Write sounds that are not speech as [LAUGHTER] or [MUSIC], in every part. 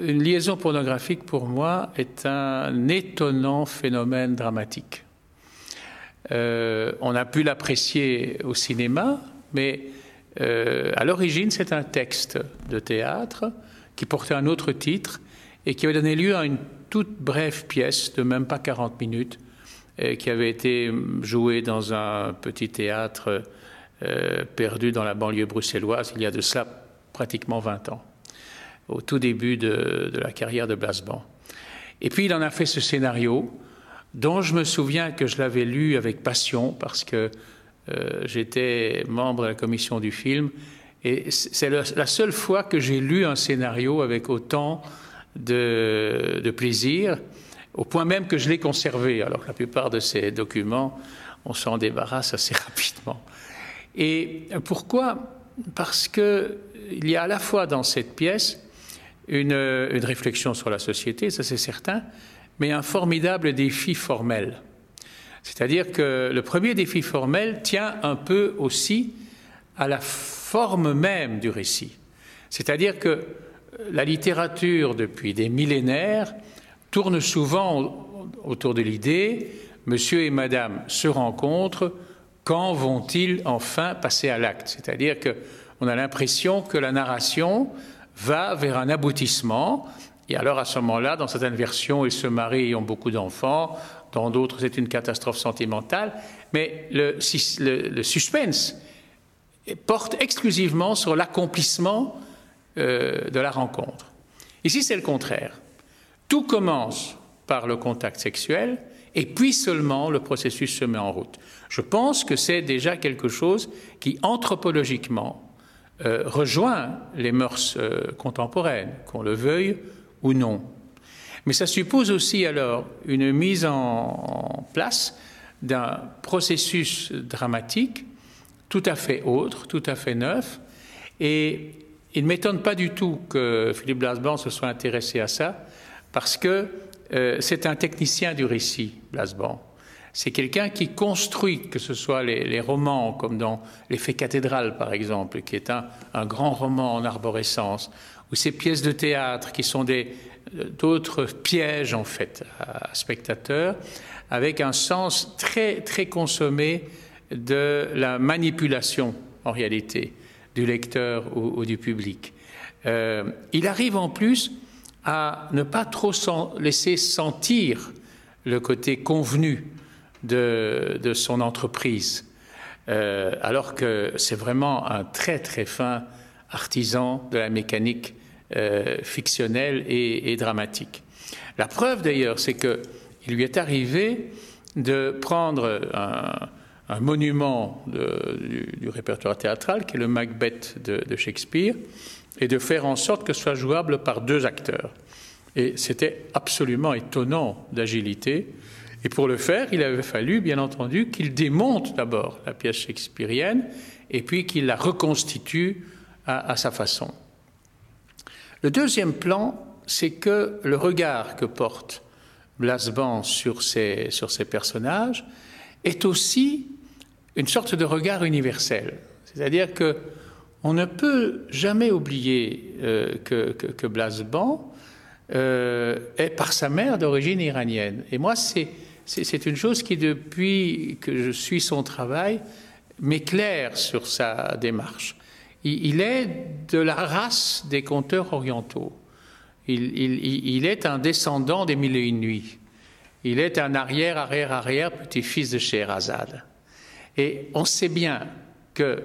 une liaison pornographique pour moi est un étonnant phénomène dramatique. Euh, on a pu l'apprécier au cinéma, mais euh, à l'origine c'est un texte de théâtre qui portait un autre titre et qui avait donné lieu à une toute brève pièce de même pas 40 minutes qui avait été jouée dans un petit théâtre euh, perdu dans la banlieue bruxelloise il y a de cela pratiquement 20 ans, au tout début de, la carrière de Blasban. Et puis il en a fait ce scénario dont je me souviens que je l'avais lu avec passion parce que euh, j'étais membre de la commission du film et c'est la seule fois que j'ai lu un scénario avec autant de, de, plaisir, au point même que je l'ai conservé, alors que la plupart de ces documents, on s'en débarrasse assez [LAUGHS] rapidement. Et pourquoi? Parce qu'il y a à la fois dans cette pièce une, réflexion sur la société, ça c'est certain, mais un formidable défi formel. C'est-à-dire que le premier défi formel tient un peu aussi à la forme même du récit. C'est-à-dire que la littérature, depuis des millénaires, tourne souvent autour de l'idée Monsieur et Madame se rencontrent, quand vont-ils enfin passer à l'acte? C'est-à-dire qu'on a l'impression que la narration va vers un aboutissement, et alors à ce moment-là, dans certaines versions, ils se marient et ont beaucoup d'enfants, dans d'autres, c'est une catastrophe sentimentale, mais le, suspense porte exclusivement sur l'accomplissement euh, de la rencontre. Ici, c'est le contraire. Tout commence par le contact sexuel, et puis seulement le processus se met en route. Je pense que c'est déjà quelque chose qui, anthropologiquement, euh, rejoint les mœurs euh, contemporaines, qu'on le veuille ou non. Mais ça suppose aussi alors une mise en, place d'un processus dramatique tout à fait autre, tout à fait neuf. Et il ne m'étonne pas du tout que Philippe Blasban se soit intéressé à ça, parce que euh, c'est un technicien du récit, Blasban. C'est quelqu'un qui construit, que ce soit les, romans, comme dans L'effet cathédrale, par exemple, qui est un, grand roman en arborescence, ou ces pièces de théâtre qui sont d'autres pièges, en fait, à, spectateurs, avec un sens très, très consommé de la manipulation, en réalité, du lecteur ou, du public. Euh, il arrive en plus à ne pas trop laisser sentir le côté convenu de, son entreprise, euh, alors que c'est vraiment un très très fin artisan de la mécanique euh, fictionnelle et, dramatique. La preuve d'ailleurs, c'est qu'il lui est arrivé de prendre un, monument du, répertoire théâtral, qui est le Macbeth de Shakespeare, et de faire en sorte que ce soit jouable par deux acteurs. Et c'était absolument étonnant d'agilité. Et pour le faire, il avait fallu, bien entendu, qu'il démonte d'abord la pièce shakespearienne et puis qu'il la reconstitue à, sa façon. Le deuxième plan, c'est que le regard que porte Blasban sur ces, sur ces personnages est aussi une sorte de regard universel. C'est-à-dire que on ne peut jamais oublier euh, que, que, Blasban euh, est par sa mère d'origine iranienne. Et moi, c'est, c'est, une chose qui, depuis que je suis son travail, m'éclaire sur sa démarche. Il, est de la race des conteurs orientaux. Il, est un descendant des Mille et Une Nuits. Il est un arrière, arrière, arrière petit-fils de Scheherazade. Et on sait bien que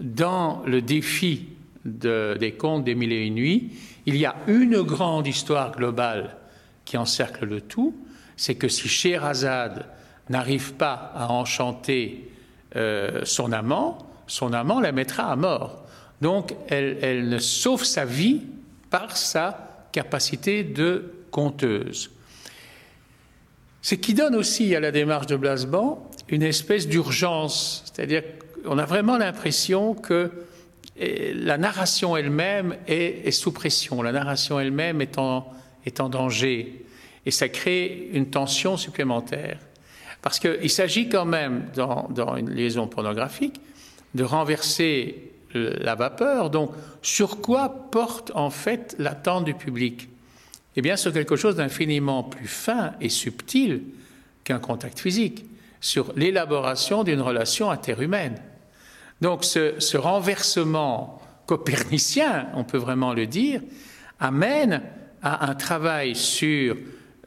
dans le défi des contes des mille et une nuits, il y a une grande histoire globale qui encercle le tout, c'est que si Scheherazade n'arrive pas à enchanter euh, son amant, son amant la mettra à mort. Donc elle, sauve sa vie par sa capacité de conteuse. Ce qui donne aussi à la démarche de Blasban une espèce d'urgence, c'est-à-dire on a vraiment l'impression que eh, la narration elle-même est, sous pression, la narration elle-même est en, danger, et ça crée une tension supplémentaire. Parce qu'il s'agit quand même, dans, une liaison pornographique, de renverser la vapeur. Donc, sur quoi porte en fait l'attente du public? Eh bien sur quelque chose d'infiniment plus fin et subtil qu'un contact physique, sur l'élaboration d'une relation interhumaine. Donc ce, renversement copernicien, on peut vraiment le dire, amène à un travail sur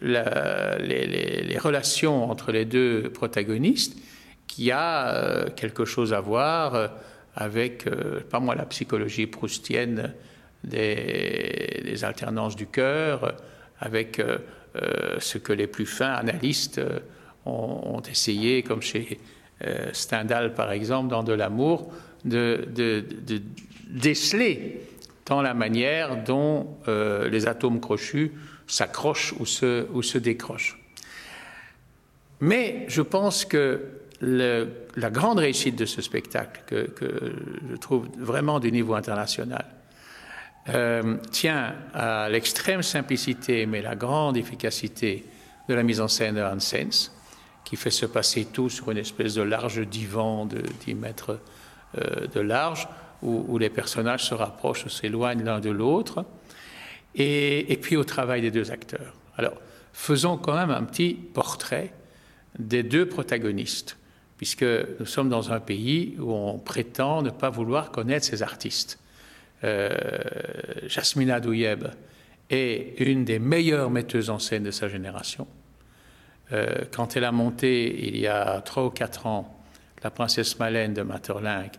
les, relations entre les deux protagonistes qui a euh, quelque chose à voir euh, avec, euh, pas moi, la psychologie proustienne des, alternances du cœur, avec ce que les plus fins analystes ont, essayé, comme chez Stendhal par exemple, dans De l'amour, de, déceler dans la manière dont les atomes crochus s'accrochent ou se, ou se décrochent. Mais je pense que la grande réussite de ce spectacle, que, je trouve vraiment du niveau international, euh, tient à l'extrême simplicité, mais la grande efficacité de la mise en scène de Hans qui fait se passer tout sur une espèce de large divan de 10 mètres euh, de large, où, les personnages se rapprochent, s'éloignent l'un de l'autre, et, puis au travail des deux acteurs. Alors, faisons quand même un petit portrait des deux protagonistes puisque nous sommes dans un pays où on prétend ne pas vouloir connaître ses artistes. Euh, Jasmina Douyeb est une des meilleures metteuses en scène de sa génération. Euh, quand elle a monté, il y a trois ou quatre ans, La princesse Malène de Materlinck,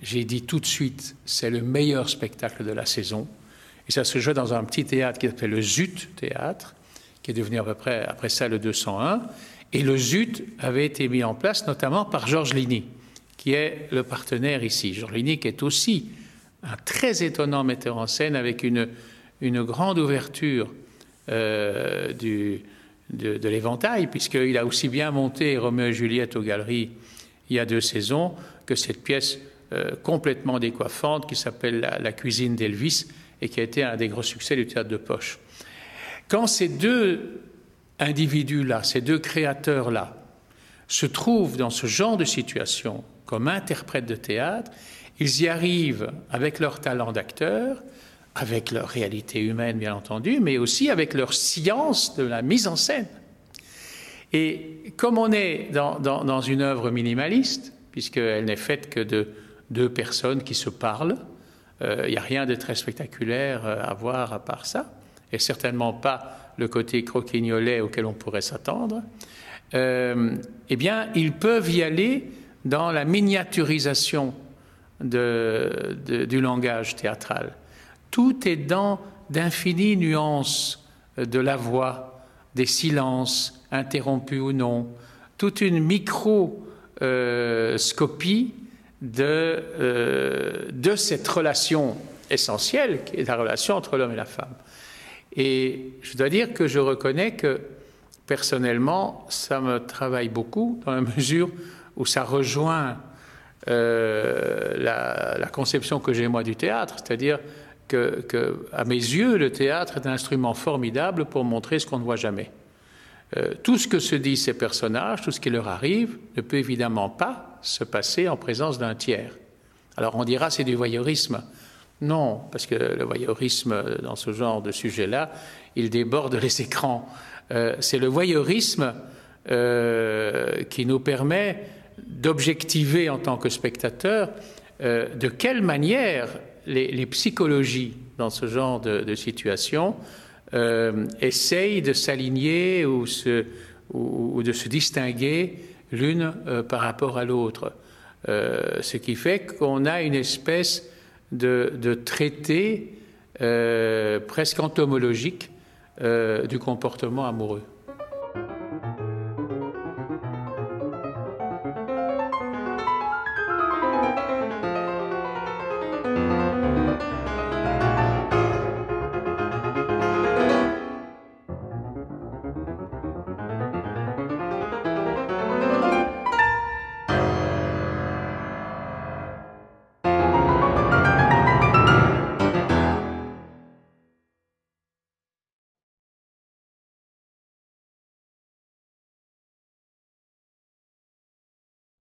j'ai dit tout de suite, c'est le meilleur spectacle de la saison. Et ça se joue dans un petit théâtre qui s'appelle le Zut Théâtre, qui est devenu à peu près après ça le 201. Et le ZUT avait été mis en place notamment par Georges Ligny, qui est le partenaire ici. Georges Ligny qui est aussi un très étonnant metteur en scène avec une, une grande ouverture euh, du, de, l'éventail, puisqu'il a aussi bien monté Roméo et Juliette aux galeries il y a deux saisons que cette pièce euh, complètement décoiffante qui s'appelle la, cuisine d'Elvis et qui a été un des gros succès du théâtre de poche. Quand ces deux individus-là, ces deux créateurs-là, se trouvent dans ce genre de situation comme interprètes de théâtre, ils y arrivent avec leur talent d'acteur, avec leur réalité humaine bien entendu, mais aussi avec leur science de la mise en scène. Et comme on est dans, une œuvre minimaliste, puisqu'elle n'est faite que de deux personnes qui se parlent, il n'y a rien de très spectaculaire euh, à voir à part ça, et certainement pas le côté croquignolet auquel on pourrait s'attendre, euh, eh bien, ils peuvent y aller dans la miniaturisation du langage théâtral. Tout est dans d'infinies nuances de la voix, des silences, interrompus ou non, toute une microscopie de, euh, de cette relation essentielle qui est la relation entre l'homme et la femme. Et je dois dire que je reconnais que personnellement, ça me travaille beaucoup dans la mesure où ça rejoint euh, la, conception que j'ai moi du théâtre, c'est-à-dire que, à mes yeux, le théâtre est un instrument formidable pour montrer ce qu'on ne voit jamais. Euh, tout ce que se disent ces personnages, tout ce qui leur arrive, ne peut évidemment pas se passer en présence d'un tiers. Alors on dira c'est du voyeurisme. Non, parce que le voyeurisme dans ce genre de sujet-là, il déborde les écrans. Euh, c'est le voyeurisme euh, qui nous permet d'objectiver en tant que spectateur de quelle manière les, psychologies dans ce genre de, situation essayent de s'aligner ou, de se distinguer l'une par rapport à l'autre. ce qui fait qu'on a une espèce de, traité euh, presque entomologique euh, du comportement amoureux.